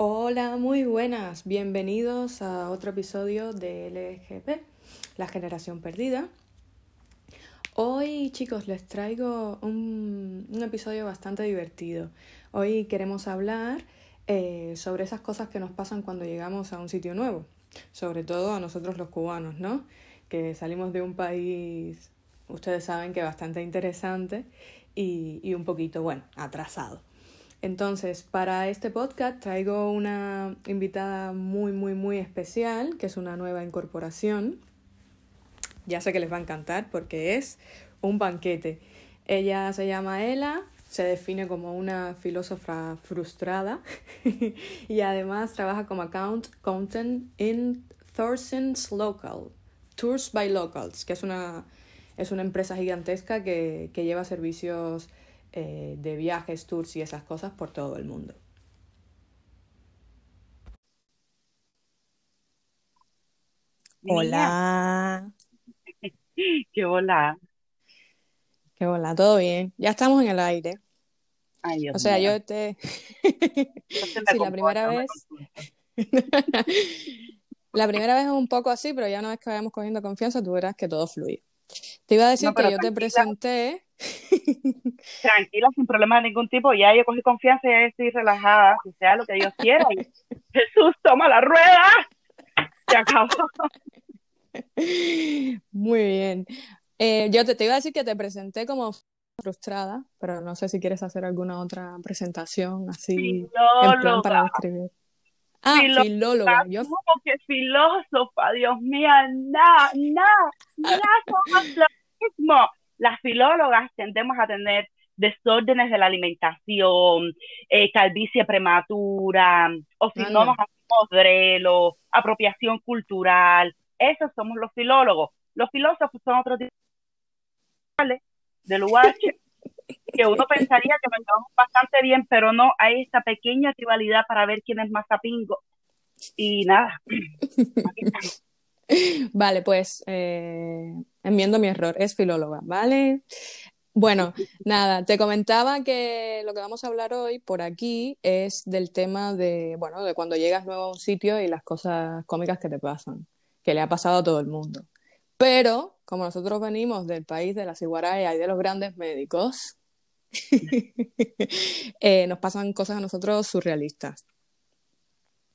Hola, muy buenas. Bienvenidos a otro episodio de LGP, la generación perdida. Hoy, chicos, les traigo un, un episodio bastante divertido. Hoy queremos hablar eh, sobre esas cosas que nos pasan cuando llegamos a un sitio nuevo, sobre todo a nosotros los cubanos, ¿no? Que salimos de un país, ustedes saben que bastante interesante y, y un poquito, bueno, atrasado. Entonces, para este podcast traigo una invitada muy, muy, muy especial, que es una nueva incorporación. Ya sé que les va a encantar porque es un banquete. Ella se llama Ela, se define como una filósofa frustrada y además trabaja como account accountant en Thorson's Local, Tours by Locals, que es una, es una empresa gigantesca que, que lleva servicios eh, de viajes, tours y esas cosas por todo el mundo. Hola. Qué hola. Qué hola, todo bien. Ya estamos en el aire. Ay, Dios O sea, yo te... Sí, la primera vez... La primera vez es un poco así, pero ya una vez que vayamos cogiendo confianza, tú verás que todo fluye. Te iba a decir No, que yo te presenté, tranquila, sin problema de ningún tipo. Ya yo cogí confianza, ya estoy relajada, que sea lo que Dios quiera. Y Jesús, toma la rueda. Se acabó. muy bien. Eh, yo te, te iba a decir que te presenté como frustrada, pero no sé si quieres hacer alguna otra presentación así en plan Filóloga, para describir. Ah, filóloga, filóloga. Yo, ¿cómo que filósofa? Dios mío, nada, nada, nada somos lo mismo. Las filólogas tendemos a tener desórdenes de la alimentación, eh, calvicie prematura, o si no nos hacemos drelo, apropiación cultural. Esos somos los filólogos. Los filósofos son otro tipo del UH que uno pensaría que nos llevamos bastante bien, pero no, hay esta pequeña rivalidad para ver quién es más sapingo. Y nada, aquí estamos. Vale, pues eh, enmiendo mi error, es filóloga, ¿vale? Bueno, nada, te comentaba que lo que vamos a hablar hoy por aquí es del tema de, bueno, de cuando llegas nuevo a un sitio y las cosas cómicas que te pasan, que le ha pasado a todo el mundo. Pero, como nosotros venimos del país de la ciguaraya y de los grandes médicos, eh, nos pasan cosas a nosotros surrealistas.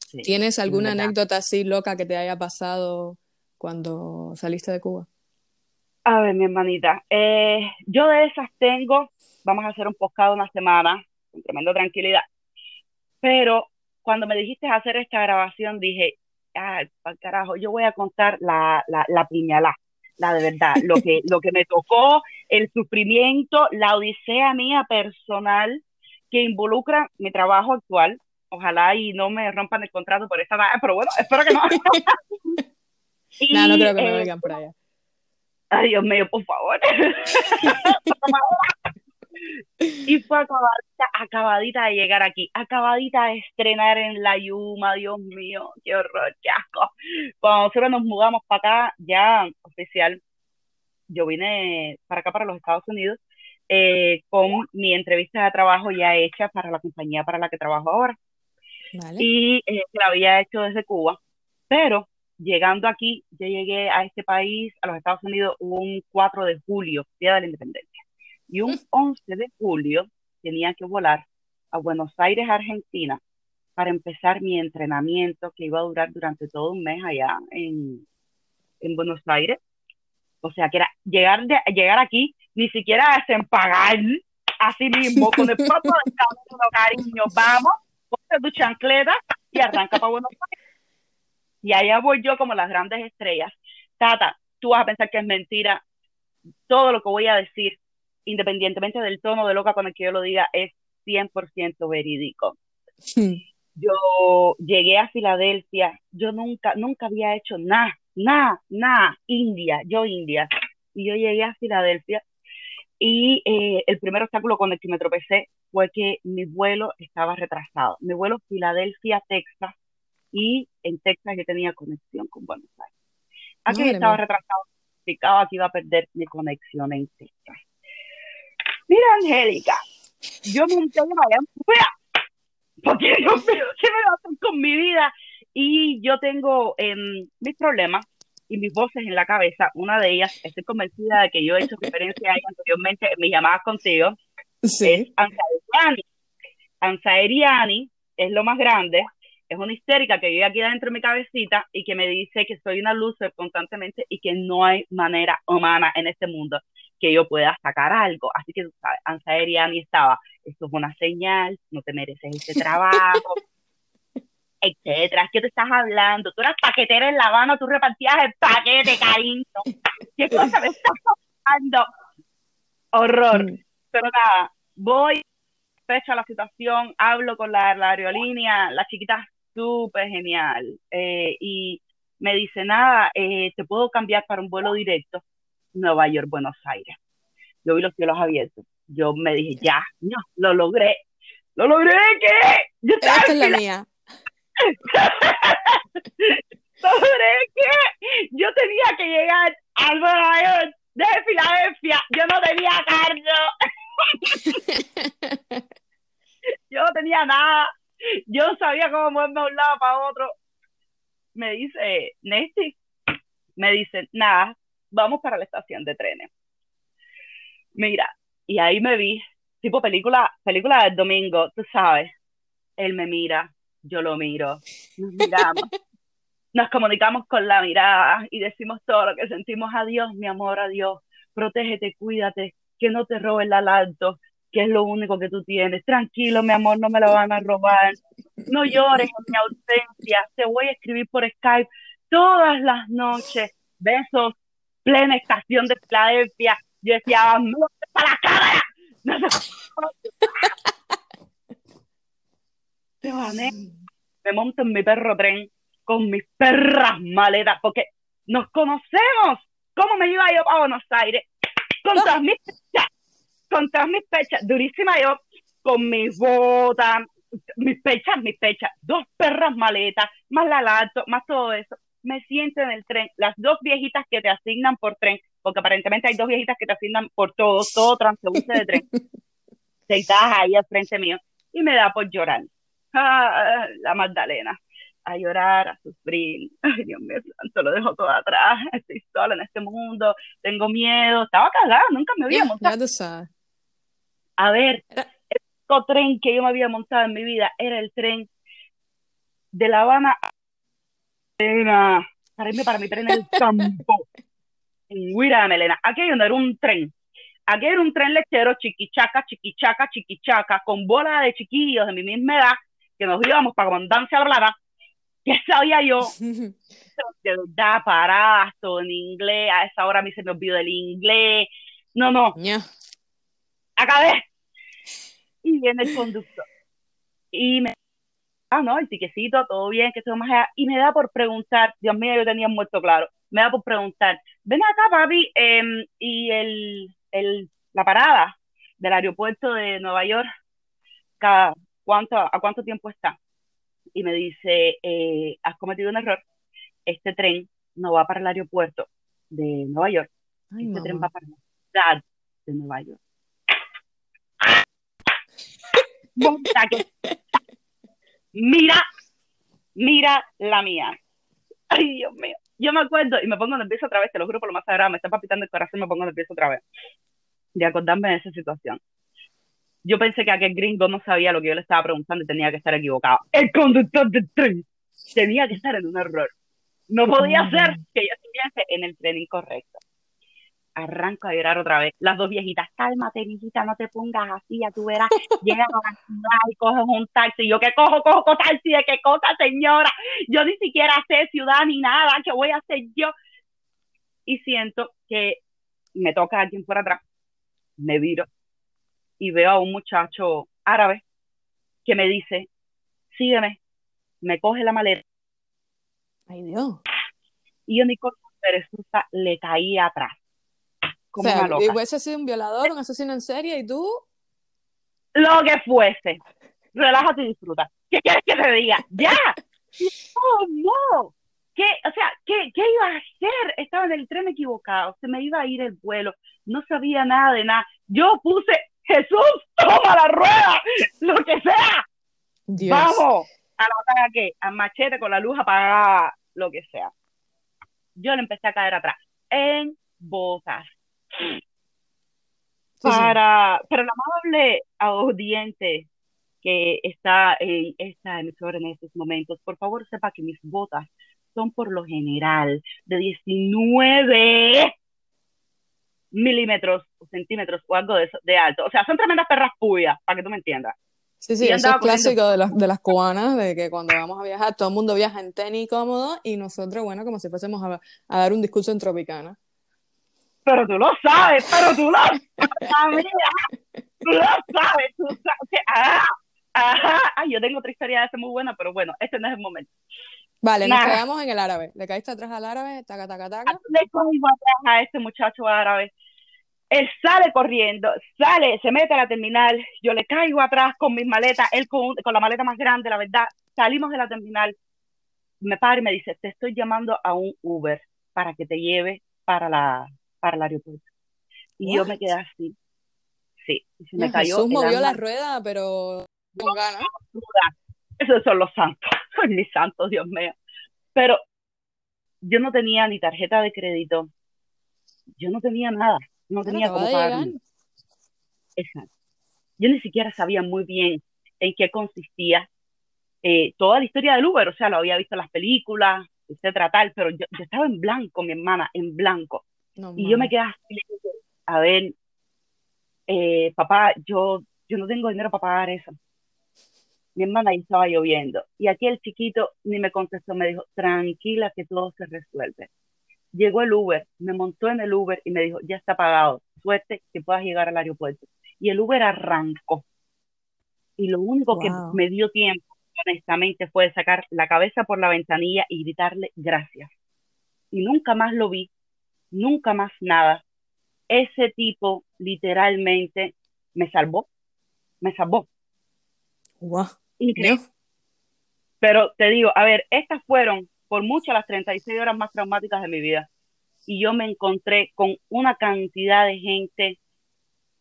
Sí, ¿Tienes es alguna anécdota así loca que te haya pasado cuando saliste de Cuba? A ver, mi hermanita, eh, yo de esas tengo, vamos a hacer un podcast una semana, con tremenda tranquilidad, pero cuando me dijiste hacer esta grabación dije, ay, pa'l carajo, yo voy a contar la, la, la puñalada, la de verdad, lo que, lo que me tocó, el sufrimiento, la odisea mía personal que involucra mi trabajo actual. Ojalá y no me rompan el contrato por esta, pero bueno, espero que no. No, no creo que me eh, oigan por allá. Ay, Dios mío, por favor. Y fue acabadita, acabadita de llegar aquí, acabadita de estrenar en la Yuma, Dios mío, qué horror, qué asco. Cuando nosotros nos mudamos para acá, ya oficial, yo vine para acá, para los Estados Unidos, eh, con mi entrevista de trabajo ya hecha para la compañía para la que trabajo ahora Vale. y eh, la había hecho desde Cuba, pero llegando aquí, yo llegué a este país, a los Estados Unidos, un 4 de julio, Día de la Independencia, y un 11 de julio tenía que volar a Buenos Aires, Argentina, para empezar mi entrenamiento que iba a durar durante todo un mes allá en, en Buenos Aires. O sea, que era llegar, de, llegar aquí, ni siquiera a desempagar, así mismo, con el propio descanso, cariño, vamos, ponte tu chancleta y arranca para Buenos Aires. Y allá voy yo como las grandes estrellas. Tata, tú vas a pensar que es mentira. Todo lo que voy a decir, independientemente del tono de loca con el que yo lo diga, es 100% verídico. Yo llegué a Filadelfia, yo nunca, nunca había hecho nada, nada, nada, India, yo India. Y yo llegué a Filadelfia y eh, el primer obstáculo con el que me tropecé fue que mi vuelo estaba retrasado. Mi vuelo Filadelfia-Texas y en Texas yo tenía conexión con Buenos Aires. Aquí Madre estaba mía. retrasado, significaba que iba a perder mi conexión en Texas. Mira, Angélica, yo monté allá, mira, porque ¿qué me va a hacer con mi vida? Y yo tengo em, mis problemas y mis voces en la cabeza. Una de ellas, estoy convencida de que yo he hecho referencia a ella anteriormente en mis llamadas contigo, Sí. es Ansaeriani. Ansaeriani es lo más grande, es una histérica que vive aquí dentro de mi cabecita y que me dice que soy una loser constantemente y que no hay manera humana en este mundo que yo pueda sacar algo. Así que tú sabes, Ansaeriani estaba, esto es una señal, no te mereces este trabajo, etcétera. ¿Qué te estás hablando? Tú eras paquetera en La Habana, tú repartías el paquete, cariño. ¿Qué cosa me estás hablando? Horror. Mm. Pero nada, voy, fecha la situación, hablo con la, la aerolínea, la chiquita súper genial. eh, y me dice, nada, eh, te puedo cambiar para un vuelo directo, Nueva York, Buenos Aires. Yo vi los cielos abiertos. Yo me dije, ya, no, lo logré. ¿Lo logré qué? Yo Esta es la mía. ¿Logré qué? Yo tenía que llegar a Nueva York de Filadelfia. Yo no tenía carro. Yo no tenía nada. Yo sabía cómo moverme de un lado para otro. Me dice, Nesty, me dice, nada, vamos para la estación de trenes. Mira, y ahí me vi, tipo película, película del domingo, tú sabes. Él me mira, yo lo miro, nos miramos, nos comunicamos con la mirada y decimos todo lo que sentimos. Adiós, mi amor, adiós. Protégete, cuídate, que no te roben el alalto, que es lo único que tú tienes. Tranquilo, mi amor, no me lo van a robar. No llores en mi ausencia. Te voy a escribir por Skype todas las noches. Besos, plena estación de Filadelfia. Yo decía, no para la cámara. No sé me bané, me monto en mi perro tren con mis perras maletas, porque nos conocemos. ¿Cómo me iba yo a Buenos Aires? Con todas mis con todas mis pechas, durísima yo, con mis botas, mis pechas, mis pechas, dos perras maletas, más la lato, más todo eso. Me siento en el tren, las dos viejitas que te asignan por tren, porque aparentemente hay dos viejitas que te asignan por todo, todo transeúnte de tren, sentadas ahí al frente mío, y me da por llorar. Ah, la Magdalena, a llorar, a sufrir. Ay, Dios mío, santo, lo dejo todo atrás. Estoy sola en este mundo, tengo miedo. Estaba cagada, nunca me había montado. A ver, el único tren que yo me había montado en mi vida era el tren de La Habana a Melena, para irme para mi tren en el campo, en Huira de Melena. Aquello no era un tren. Aquello era un tren lechero, chiquichaca, chiquichaca, chiquichaca, con bola de chiquillos de mi misma edad, que nos íbamos para Comandancia Dorada. ¿Qué sabía yo? de verdad, paradas, todo en inglés. A esa hora a mí se me olvidó el inglés. No, no. Acabé. Y viene el conductor. Y me, ah, no, el tiquecito, todo bien, que estoy más allá. Y me da por preguntar, Dios mío, yo tenía muerto claro. Me da por preguntar, ven acá, papi, em, y el, el, la parada del aeropuerto de Nueva York, cada, ¿cuánto, ¿a cuánto tiempo está? Y me dice, eh, has cometido un error. Este tren no va para el aeropuerto de Nueva York. Ay, Este tren va para la ciudad de Nueva York. Monta que- Mira, mira la mía. Ay, Dios mío. Yo me acuerdo y me pongo nerviosa otra vez, te lo juro por lo más sagrado, me está palpitando el corazón y me pongo nerviosa otra vez. De acordarme de esa situación. Yo pensé que aquel gringo no sabía lo que yo le estaba preguntando y tenía que estar equivocado. El conductor del tren tenía que estar en un error. No podía ser que yo estuviese en el tren incorrecto. Arranco a llorar otra vez. Las dos viejitas, cálmate, viejita, no te pongas así, ya tú verás. Llegas a la ciudad y coges un taxi. Yo, ¿qué cojo? Cojo con taxi, ¿de qué cosa, señora? Yo ni siquiera sé ciudad ni nada. ¿Qué voy a hacer yo? Y siento que me toca alguien por atrás. Me viro y veo a un muchacho árabe que me dice, sígueme. Me coge la maleta Ay, Dios. y yo ni con perezosa le caí atrás. O Como sea, una loca. hubiese sido un violador, un asesino en serie, y tú, Lo que fuese. Relájate y disfruta. ¿Qué quieres que te diga? ¡Ya! ¡Oh, no! ¿Qué, o sea, ¿qué, ¿qué iba a hacer? Estaba en el tren equivocado, se me iba a ir el vuelo, no sabía nada de nada. Yo puse, Jesús, toma la rueda, lo que sea. Vamos a la ataque, al machete con la luz apagada, lo que sea. Yo le empecé a caer atrás, en botas. Para, para la amable audiente que está en esta emisora en estos momentos, por favor sepa que mis botas son por lo general de 19 milímetros o centímetros o algo de, de alto. O sea, son tremendas perras puyas, para que tú me entiendas. Sí, sí, eso es clásico de las, de las cubanas, de que cuando vamos a viajar, todo el mundo viaja en tenis cómodo y nosotros, bueno, como si fuésemos a, a dar un discurso en Tropicana. Pero tú lo sabes, pero tú lo sabes, tú lo sabes, tú sabes. Ah, ah, yo tengo otra historia de muy buena, pero bueno, este no es el momento. Vale, nos quedamos en el árabe. ¿Le caíste atrás al árabe? Taca, taca, taca. Le caigo atrás a este muchacho árabe. Él sale corriendo, sale, se mete a la terminal, yo le caigo atrás con mis maletas, él con, la maleta más grande, la verdad. Salimos de la terminal, me para y me dice, te estoy llamando a un Uber para que te lleve para, la, para el aeropuerto. Y yo me quedé así. Sí, se me cayó. Jesús movió la rueda, pero con ganas. Esos son los santos, son mis santos, Dios mío. Pero yo no tenía ni tarjeta de crédito, yo no tenía nada, no tenía cómo pagar. Exacto. Yo ni siquiera sabía muy bien en qué consistía eh, toda la historia del Uber, o sea, lo había visto en las películas, etcétera, tal, pero yo, estaba en blanco, mi hermana, en blanco. Y yo me quedé así, a ver, eh, papá, yo, yo no tengo dinero para pagar eso mi hermana ahí estaba lloviendo. Y aquí el chiquito ni me contestó, me dijo, tranquila que todo se resuelve. Llegó el Uber, me montó en el Uber y me dijo, ya está pagado, suerte que puedas llegar al aeropuerto. Y el Uber arrancó. Y lo único que me dio tiempo, honestamente, fue sacar la cabeza por la ventanilla y gritarle gracias. Y nunca más lo vi, nunca más nada. Ese tipo literalmente me salvó, me salvó. Wow. Pero te digo, a ver, estas fueron por muchas las 36 horas más traumáticas de mi vida. Y yo me encontré con una cantidad de gente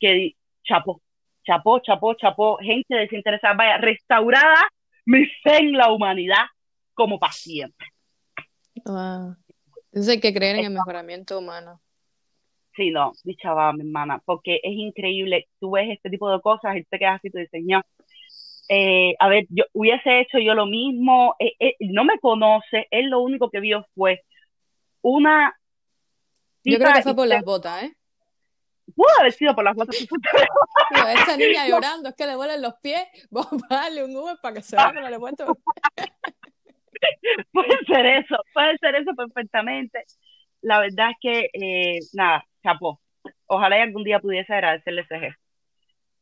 que chapó, chapó, chapó, chapó, gente desinteresada, vaya, restaurada mi fe en la humanidad como paciente. Wow. Entonces hay que creer en el mejoramiento humano. Sí, no, dicha va, mi hermana, porque es increíble, tú ves este tipo de cosas y te quedas así, tú dices, eh, a ver, yo hubiese hecho yo lo mismo, eh, eh, no me conoce, él lo único que vio fue una... Yo creo que fue por las botas, ¿eh? Pudo haber sido por las botas. esta niña llorando, es que le vuelen los pies, vamos a darle un Uber para que se vaya le puesto. puede ser eso, puede ser eso perfectamente. La verdad es que, nada, chapó. Ojalá y algún día pudiese agradecerle ese gesto.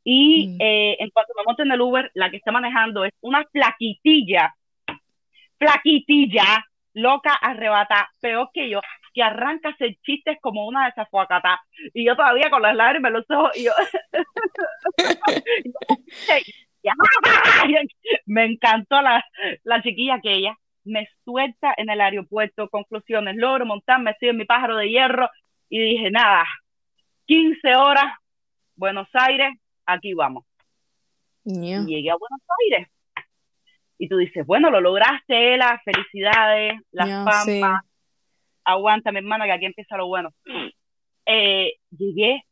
Y mm. eh, en cuanto me monto en el Uber, la que está manejando es una flaquitilla, flaquitilla, loca, arrebata, peor que yo, que arranca a hacer chistes como una de esas fuacatas. Y yo todavía con las lágrimas en los ojos, y yo... me encantó la, la chiquilla aquella. Me suelta en el aeropuerto, conclusiones, logro montarme, estoy en mi pájaro de hierro, y dije, nada, 15 horas, Buenos Aires, aquí vamos. Y llegué a Buenos Aires. Y tú dices, bueno, lo lograste, Ela, felicidades, las yeah, Aguanta, mi hermana, que aquí empieza lo bueno. Eh, llegué,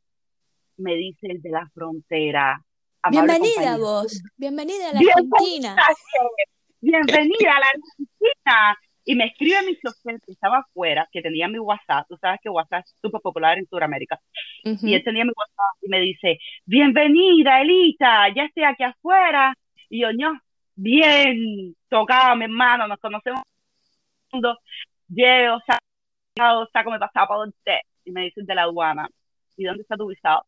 me dice el de la frontera. Bienvenida vos, bienvenida a la Argentina. Bienvenida a la Argentina. Y me escribe mi chofer que estaba afuera, que tenía mi WhatsApp, tú sabes que WhatsApp es súper popular en Sudamérica, y él tenía mi WhatsApp y me dice, bienvenida Elita, ya estoy aquí afuera, y yo, no, bien, tocaba mi hermano, nos conocemos, llego, saco, saco mi pasaporte, y me dice de la aduana, ¿y dónde está tu visado?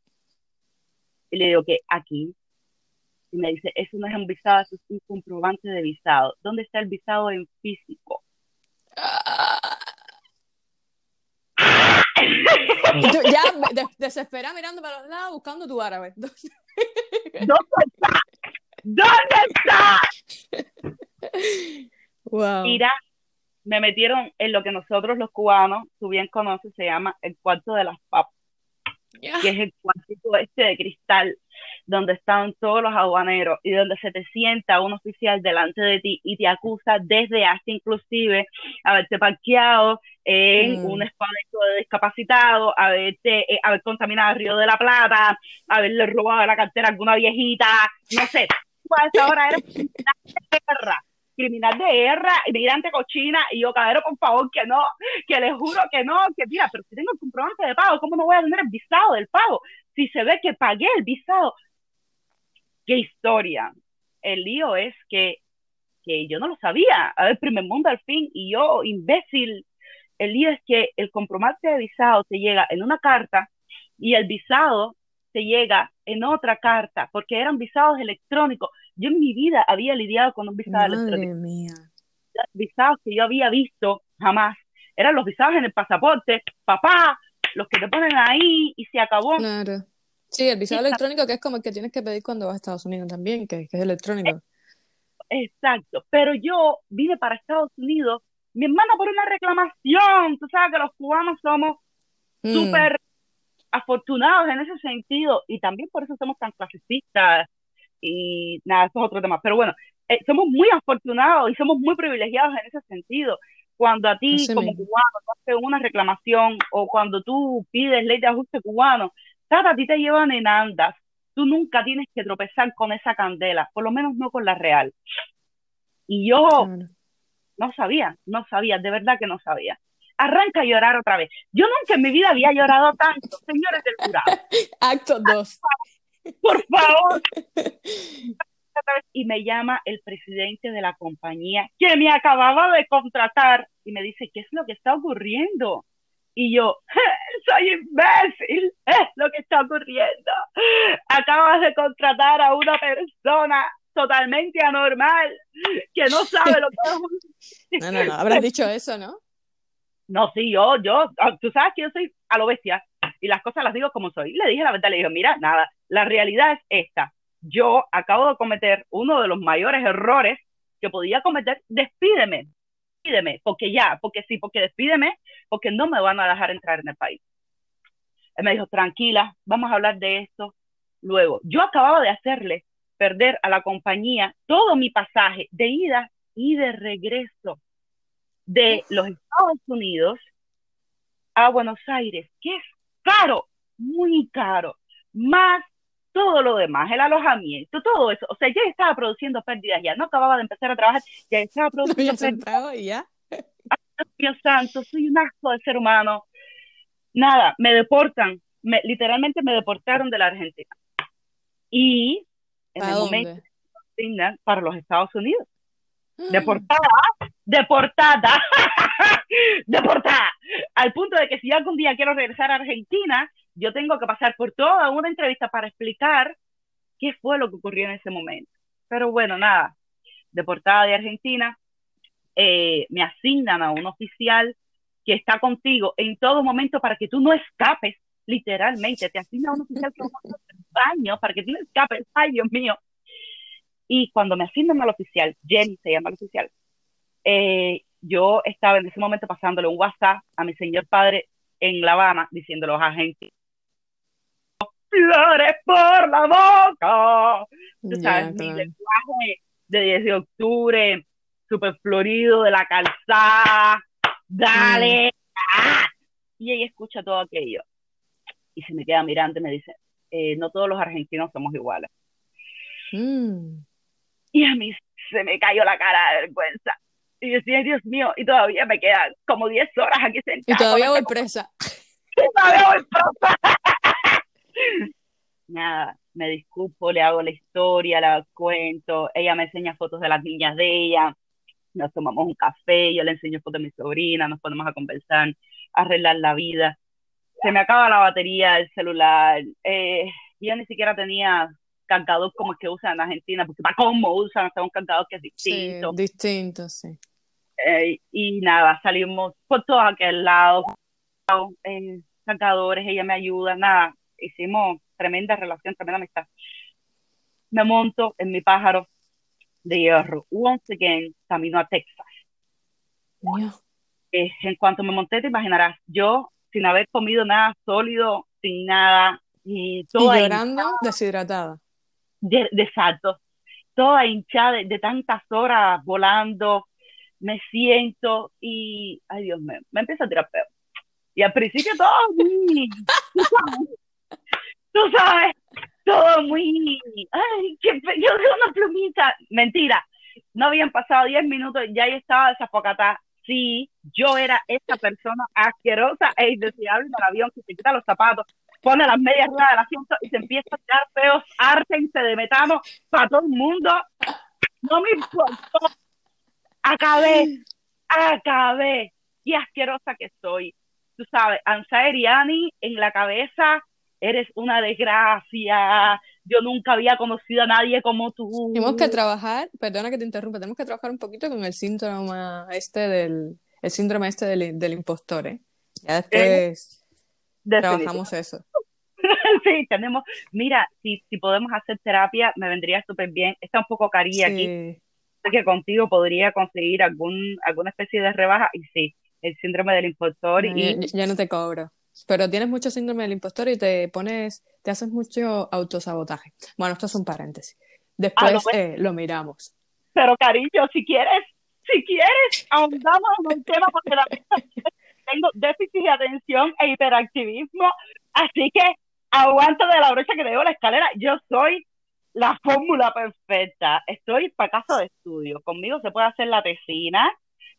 Y le digo que aquí, y me dice, eso no es un visado, eso es un comprobante de visado. ¿Dónde está el visado en físico? ya desespera mirando para los lados buscando tu árabe. ¿Dónde está? ¿Dónde está? Wow. Mira, me metieron en lo que nosotros los cubanos, tú bien conoces, se llama el cuarto de las papas. Que es el cuartito este de cristal donde están todos los aduaneros y donde se te sienta un oficial delante de ti y te acusa desde hasta inclusive haberte parqueado en mm. un espacio de discapacitado, haberte, eh, haber contaminado el Río de la Plata, haberle robado la cartera a alguna viejita, no sé, tú ahora eres criminal de guerra, criminal de guerra, inmigrante cochina, y yo, caballero, por favor, que no, que le juro que no, que mira, pero si tengo el comprobante de pago, ¿cómo no voy a tener el visado del pago? Si se ve que pagué el visado, qué historia. El lío es que, que yo no lo sabía. A ver, primer mundo al fin, y yo, imbécil. El lío es que el comprobante de visado te llega en una carta y el visado te llega en otra carta, porque eran visados electrónicos. Yo en mi vida había lidiado con un visado Madre electrónico. mía. Los visados que yo había visto jamás eran los visados en el pasaporte, papá, los que te ponen ahí y se acabó. Claro. Sí, el visado electrónico que es como el que tienes que pedir cuando vas a Estados Unidos también, que, que es electrónico. Exacto, pero yo vine para Estados Unidos, mi hermana por una reclamación, tú sabes que los cubanos somos Mm. súper afortunados en ese sentido y también por eso somos tan clasicistas y nada, eso es otro tema, pero bueno, eh, somos muy afortunados y somos muy privilegiados en ese sentido. Cuando a ti Así como mismo. cubano te hace una reclamación o cuando tú pides ley de ajuste cubano, tata, a ti te llevan en andas. Tú nunca tienes que tropezar con esa candela, por lo menos no con la real. Y yo Claro. no sabía, no sabía, de verdad que no sabía. Arranca a llorar otra vez. Yo nunca en mi vida había llorado tanto, señores del jurado. Acto 2. Por favor. Y me llama el presidente de la compañía que me acababa de contratar y me dice, ¿qué es lo que está ocurriendo? Y yo, soy imbécil, es lo que está ocurriendo. Acabas de contratar a una persona totalmente anormal que no sabe lo que es un... No, no, no. Habrás dicho eso, ¿no? No, sí, yo, yo, ah, tú sabes que yo soy a lo bestia y las cosas las digo como soy. Le dije la verdad, le dije, mira, nada, la realidad es esta. Yo acabo de cometer uno de los mayores errores que podía cometer. Despídeme, despídeme, porque ya, porque sí, porque despídeme, porque no me van a dejar entrar en el país. Él me dijo, tranquila, vamos a hablar de esto luego. Yo acababa de hacerle perder a la compañía todo mi pasaje de ida y de regreso de los Estados Unidos a Buenos Aires, que es caro, muy caro, más todo lo demás, el alojamiento, todo eso. O sea, ya estaba produciendo pérdidas, ya no acababa de empezar a trabajar, ya estaba produciendo había pérdidas. y ya. Dios santo, soy un asco de ser humano. Nada, me deportan, me, literalmente me deportaron de la Argentina. Y en ¿Para el momento dónde? me asignan para los Estados Unidos. Mm. Deportada, deportada, deportada. Al punto de que si algún día quiero regresar a Argentina, yo tengo que pasar por toda una entrevista para explicar qué fue lo que ocurrió en ese momento. Pero bueno, nada, deportada de Argentina, eh, me asignan a un oficial que está contigo en todo momento para que tú no escapes, literalmente, te asigna a un oficial que baño para que tú no escapes, ay Dios mío. Y cuando me asignan al oficial, Jenny se llama el oficial, eh, yo estaba en ese momento pasándole un WhatsApp a mi señor padre en La Habana, diciéndole a los agentes, flores por la boca. Tú sabes, mi lenguaje de 10 de octubre, súper florido, de la calzada, dale. ah. Y ella escucha todo aquello. Y se me queda mirando y me dice, eh, no todos los argentinos somos iguales. Mm. Y a mí se me cayó la cara de vergüenza. Y yo decía, Dios mío, y todavía me quedan como 10 horas aquí sentada. Y todavía voy presa. todavía voy presa. Nada, me disculpo, le hago la historia, la cuento, ella me enseña fotos de las niñas de ella, nos tomamos un café, yo le enseño fotos de mi sobrina, nos ponemos a conversar, a arreglar la vida. Se me acaba la batería del celular, eh, yo ni siquiera tenía cargador como el que usan en Argentina, porque para cómo usan hasta un cargador que es Sí, distinto. distinto, sí. Eh, y nada, salimos por todos aquel lado, eh, cargadores, ella me ayuda, nada, hicimos tremenda relación, tremenda amistad. Me monto en mi pájaro de hierro, once again, camino a Texas. Eh, en cuanto me monté, te imaginarás, yo sin haber comido nada sólido, sin nada, y Y toda llorando, deshidratada. de, de saltos, toda hinchada de, de tantas horas volando, me siento y, ay Dios mío, me empieza a tirar peo. Y al principio todo tú sabes, tú sabes, todo muy, ay, que yo veo una plumita, mentira, no habían pasado 10 minutos, ya ahí estaba desafocada. Sí, yo era esa persona asquerosa e indeseable en el avión que se quita los zapatos, pone las medias ruedas del asiento y se empieza a tirar feos, ártense de metano para todo el mundo. No me importó. Acabé, acabé. Y asquerosa que soy. Tú sabes, Ansaeri Ani en la cabeza, eres una desgracia. Yo nunca había conocido a nadie como tú. Tenemos que trabajar, perdona que te interrumpa, tenemos que trabajar un poquito con el síndrome este del, el síndrome este del, del impostor, ¿eh? Ya después trabajamos eso. sí, tenemos, mira, si, si podemos hacer terapia, me vendría súper bien. Está un poco carilla Sí. aquí. Que contigo podría conseguir algún, alguna especie de rebaja y sí, el síndrome del impostor No, y ya, ya no te cobro. Pero tienes mucho síndrome del impostor y te pones, te haces mucho autosabotaje. Bueno, esto es un paréntesis. Después Ah, lo voy- eh, lo miramos. Pero cariño, si quieres, si quieres, ahondamos en el tema porque la tengo déficit de atención e hiperactivismo, así que aguanta de la brecha que te digo la escalera. Yo soy la fórmula perfecta. Estoy para caso de estudio. Conmigo se puede hacer la tesina.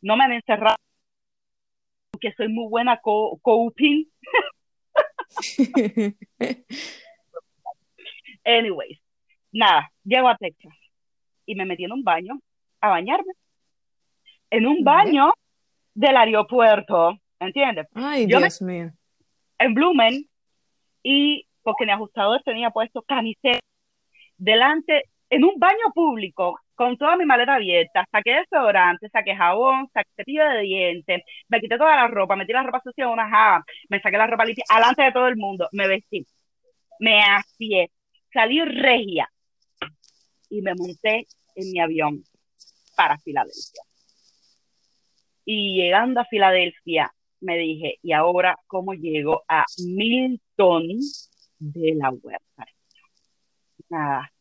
No me han encerrado porque soy muy buena co- coping. Anyways, nada, llego a Texas y me metí en un baño a bañarme. En un baño del aeropuerto, ¿entiendes? Ay, Yo me- Dios mío. En Blumen y porque mi ajustador tenía puesto camiseta delante, en un baño público, con toda mi maleta abierta, saqué desodorante, saqué jabón, saqué cepillo de dientes, me quité toda la ropa, metí la ropa sucia en una java, me saqué la ropa limpia, alante de todo el mundo, me vestí, me afié, salí regia y me monté en mi avión para Filadelfia. Y llegando a Filadelfia, me dije, ¿y ahora cómo llego a Milton de la Huerta? Nada,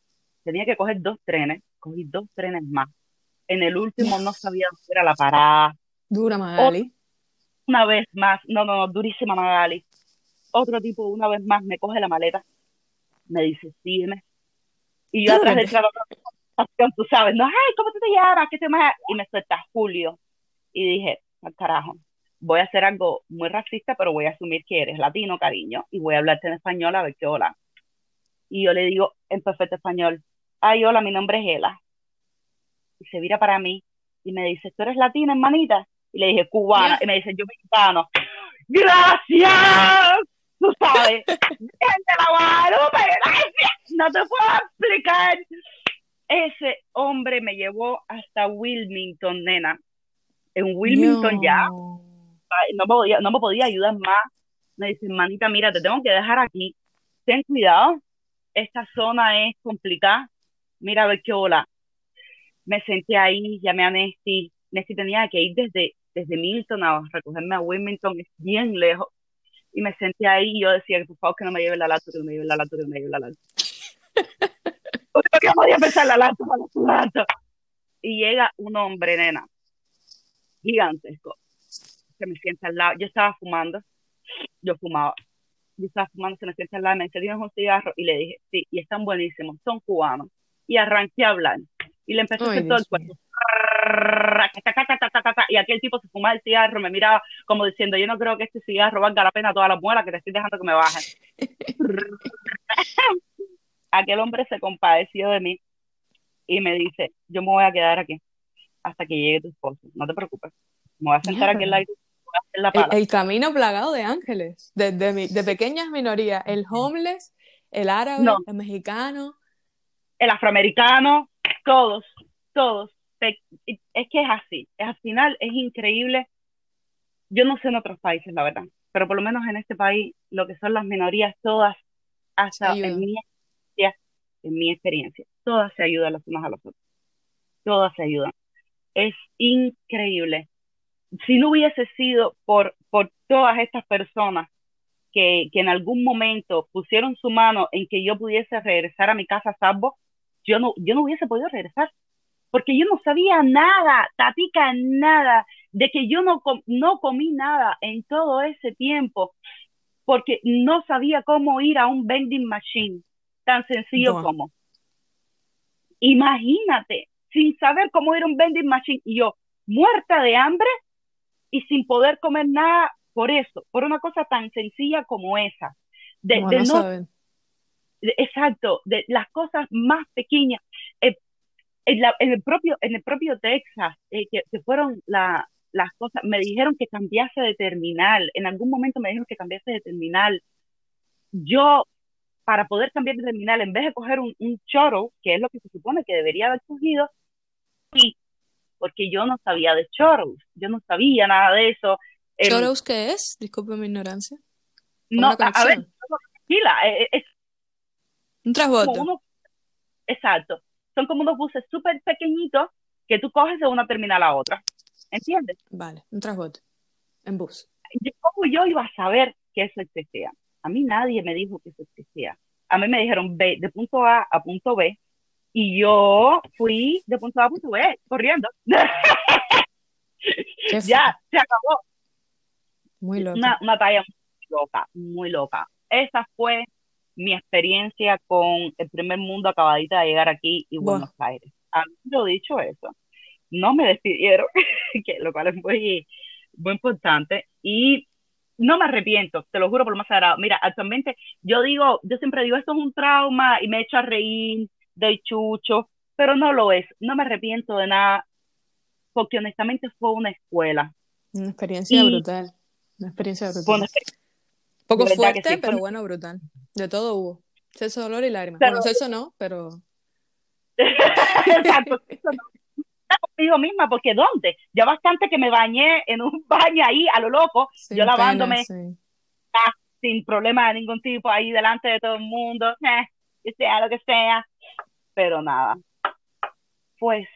tenía que coger dos trenes, cogí dos trenes más. En el último no sabía dónde era la parada. Dura Magali. Una vez más, no, no, no, durísima Magali. Otro tipo, una vez más, me coge la maleta, me dice, sígueme. Y yo atrás del trabajo, tú sabes, no, ay, ¿cómo te llamas? ¿Qué te llamas? Y me suelta Julio. Y dije, al carajo, voy a hacer algo muy racista, pero voy a asumir que eres latino, cariño, y voy a hablarte en español a ver qué hola. Y yo le digo en perfecto español, ay, hola, mi nombre es Ela. Y se vira para mí y me dice, ¿tú eres latina, hermanita? Y le dije, cubana. Y me dice, yo mexicano. ¡Gracias! Tú sabes, gente la Guadalupe, gracias. No te puedo explicar. Ese hombre me llevó hasta Wilmington, nena. En Wilmington ya, No. me podía, no me podía ayudar más. Me dice, manita, mira, te tengo que dejar aquí. Ten cuidado. Esta zona es complicada. Mira a ver qué hola. Me senté ahí, llamé a Nesty. Nesty tenía que ir desde, desde Milton a recogerme a Wilmington, es bien lejos. Y me senté ahí y yo decía, por favor, que no me lleve la lata, que no me lleve la lata, que no me lleve la lata. Porque no podía pensar la lata, la lata. Y llega un hombre, nena, gigantesco, que me sienta al lado. Yo estaba fumando, yo fumaba. Yo estaba fumando, se sienta al lado, me dice, ¿tienes un cigarro? Y le dije, sí, y están buenísimos, son cubanos. Y arranqué a hablar. Y le empecé a hacer todo el cuento. Y aquel tipo se fumaba el cigarro, me miraba como diciendo, yo no creo que este cigarro valga la pena todas las muelas que te estoy dejando que me bajen. aquel hombre se compadeció de mí y me dice, yo me voy a quedar aquí hasta que llegue tu esposo, no te preocupes, me voy a sentar aquí al lado y voy a hacer la El, pala. el camino plagado de ángeles, de, de, mi- de pequeñas minorías, el homeless, el árabe, No. el mexicano. el afroamericano, todos, todos. Es que es así, es, al final es increíble. Yo no sé en otros países, la verdad, pero por lo menos en este país, lo que son las minorías, todas, hasta en mi experiencia, en mi experiencia, todas se ayudan las unas a las otras. Todas se ayudan. Es increíble. Si no hubiese sido por, por todas estas personas que, que en algún momento pusieron su mano en que yo pudiese regresar a mi casa a salvo, yo no, yo no hubiese podido regresar, porque yo no sabía nada, tatica nada, de que yo no, no comí nada en todo ese tiempo, porque no sabía cómo ir a un vending machine, tan sencillo como. Imagínate, sin saber cómo ir a un vending machine, y yo muerta de hambre y sin poder comer nada por eso, por una cosa tan sencilla como esa. De, no, exacto, de las cosas más pequeñas. Eh, en, el propio, en el propio Texas, eh, que, fueron las cosas, me dijeron que cambiase de terminal, en algún momento me dijeron que cambiase de terminal. Yo, para poder cambiar de terminal, en vez de coger un, un choro, que es lo que se supone que debería haber cogido, y porque yo no sabía de choros, yo no sabía nada de eso. ¿Choros qué es? Disculpe mi ignorancia. No, a ver, tranquila, eh, es, un transbordo. exacto. Son como unos buses súper pequeñitos que tú coges de una terminal a otra. ¿Entiendes? Vale, un transbordo. En bus. ¿Cómo yo iba a saber que eso existía? A mí nadie me dijo que eso existía. A mí me dijeron ve de punto A a punto B y yo fui de punto A a punto B corriendo. ya, se acabó. Muy loca. Una, una talla muy loca, muy loca. Esa fue mi experiencia con el primer mundo acabadita de llegar aquí y Buenos Aires. Habiendo dicho eso, no me despidieron, que lo cual es muy, muy importante, y no me arrepiento, te lo juro por lo más sagrado. Mira, actualmente yo digo, yo siempre digo, esto es un trauma y me echo a reír, doy chucho, pero no lo es, no me arrepiento de nada, porque honestamente fue una escuela. Una experiencia brutal, una experiencia brutal. Poco fuerte, pero bueno, brutal. De todo hubo. Sexo, dolor y lágrimas. bueno, sexo no, pero... Exacto, sexo no. Conmigo misma, porque ¿dónde? Ya bastante que me bañé en un baño ahí a lo loco, yo lavándome sin problema de ningún tipo ahí delante de todo el mundo, eh, que sea lo que sea, pero nada. Pues.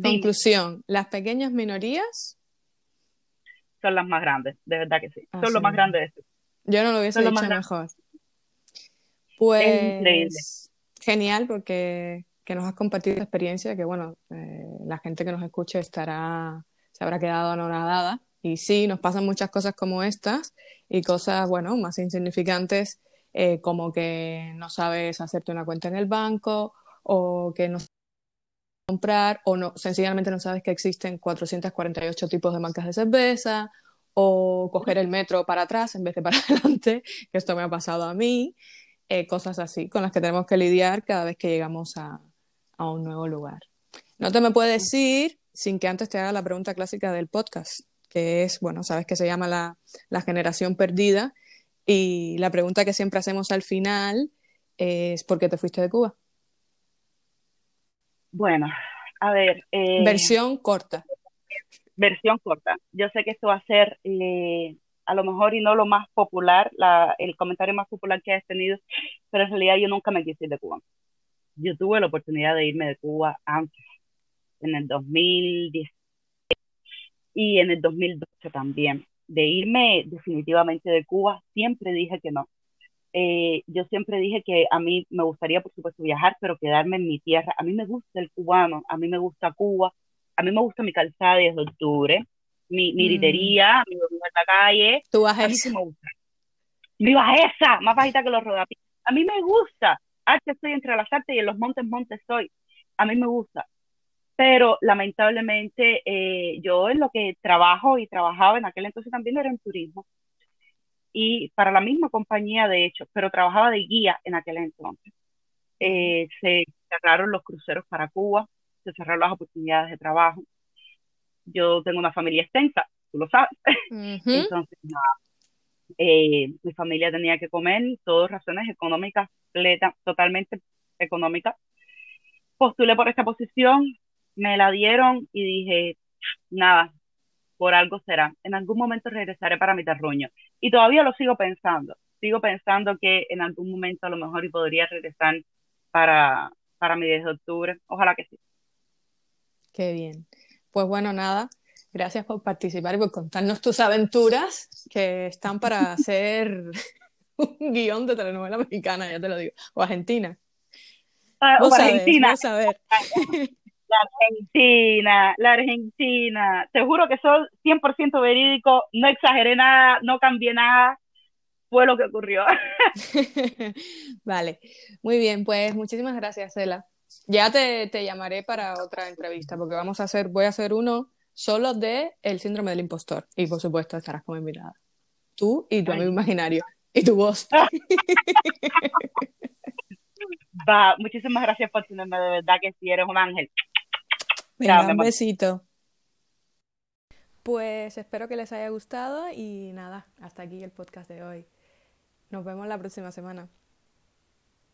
Conclusión: las pequeñas minorías son las más grandes, de verdad que sí. son lo más grande de esto. Yo no lo hubiese dicho mejor. Pues genial porque que nos has compartido esta experiencia, que bueno, eh, la gente que nos escuche estará, se habrá quedado anonadada. Y sí, nos pasan muchas cosas como estas y cosas, bueno, más insignificantes, eh, como que no sabes hacerte una cuenta en el banco o que no sabes comprar o no, sencillamente no sabes que existen 448 tipos de marcas de cerveza o coger el metro para atrás en vez de para adelante, que esto me ha pasado a mí, eh, cosas así con las que tenemos que lidiar cada vez que llegamos a, a un nuevo lugar. No te me puedes decir sin que antes te haga la pregunta clásica del podcast, que es, bueno, sabes que se llama la, la generación perdida y la pregunta que siempre hacemos al final es ¿por qué te fuiste de Cuba? Bueno, a ver. Eh, Versión corta versión corta. Yo sé que esto va a ser eh, a lo mejor y no lo más popular, la, el comentario más popular que has tenido, pero en realidad yo nunca me quise ir de Cuba. Yo tuve la oportunidad de irme de Cuba antes, en el 2010 y en el 2012 también. De irme definitivamente de Cuba, siempre dije que no. Eh, yo siempre dije que a mí me gustaría, por supuesto, viajar, pero quedarme en mi tierra. A mí me gusta el cubano, a mí me gusta Cuba, a mí me gusta mi calzada de octubre, mi, mi mm. litería, mi en la calle. ¿Tú vas a esa? Me gusta. Mi bajeza, más bajita que los rodapiés. A mí me gusta. Arte estoy entre las artes y en los montes, montes soy. A mí me gusta. Pero lamentablemente eh, yo en lo que trabajo y trabajaba en aquel entonces también era en turismo. Y para la misma compañía, de hecho, pero trabajaba de guía en aquel entonces. Eh, se cerraron los cruceros para Cuba, se cerraron las oportunidades de trabajo. Yo tengo una familia extensa, tú lo sabes. Entonces, eh, mi familia tenía que comer, todas razones económicas, totalmente económicas. Postulé por esta posición, me la dieron y dije, nada, por algo será. En algún momento regresaré para mi terruño. Y todavía lo sigo pensando. Sigo pensando que en algún momento a lo mejor podría regresar para, para mi 10 de octubre. Ojalá que sí. Qué bien. Pues bueno, nada, gracias por participar y por contarnos tus aventuras que están para hacer un guion de telenovela mexicana, ya te lo digo, o argentina. Ah, o Argentina. vos. La Argentina, la Argentina. Te juro que soy 100% verídico, no exageré nada, no cambié nada, fue lo que ocurrió. Vale, muy bien, pues muchísimas gracias, Cela. Ya te, te llamaré para otra entrevista, porque vamos a hacer, voy a hacer uno solo de el síndrome del impostor. Y por supuesto estarás como invitada. Tú y tu Ay. amigo imaginario. Y tu voz. Va, muchísimas gracias por tenerme, de verdad que sí, eres un ángel. Venga, Chao, mi un amor. besito. Pues espero que les haya gustado y nada, hasta aquí el podcast de hoy. Nos vemos la próxima semana.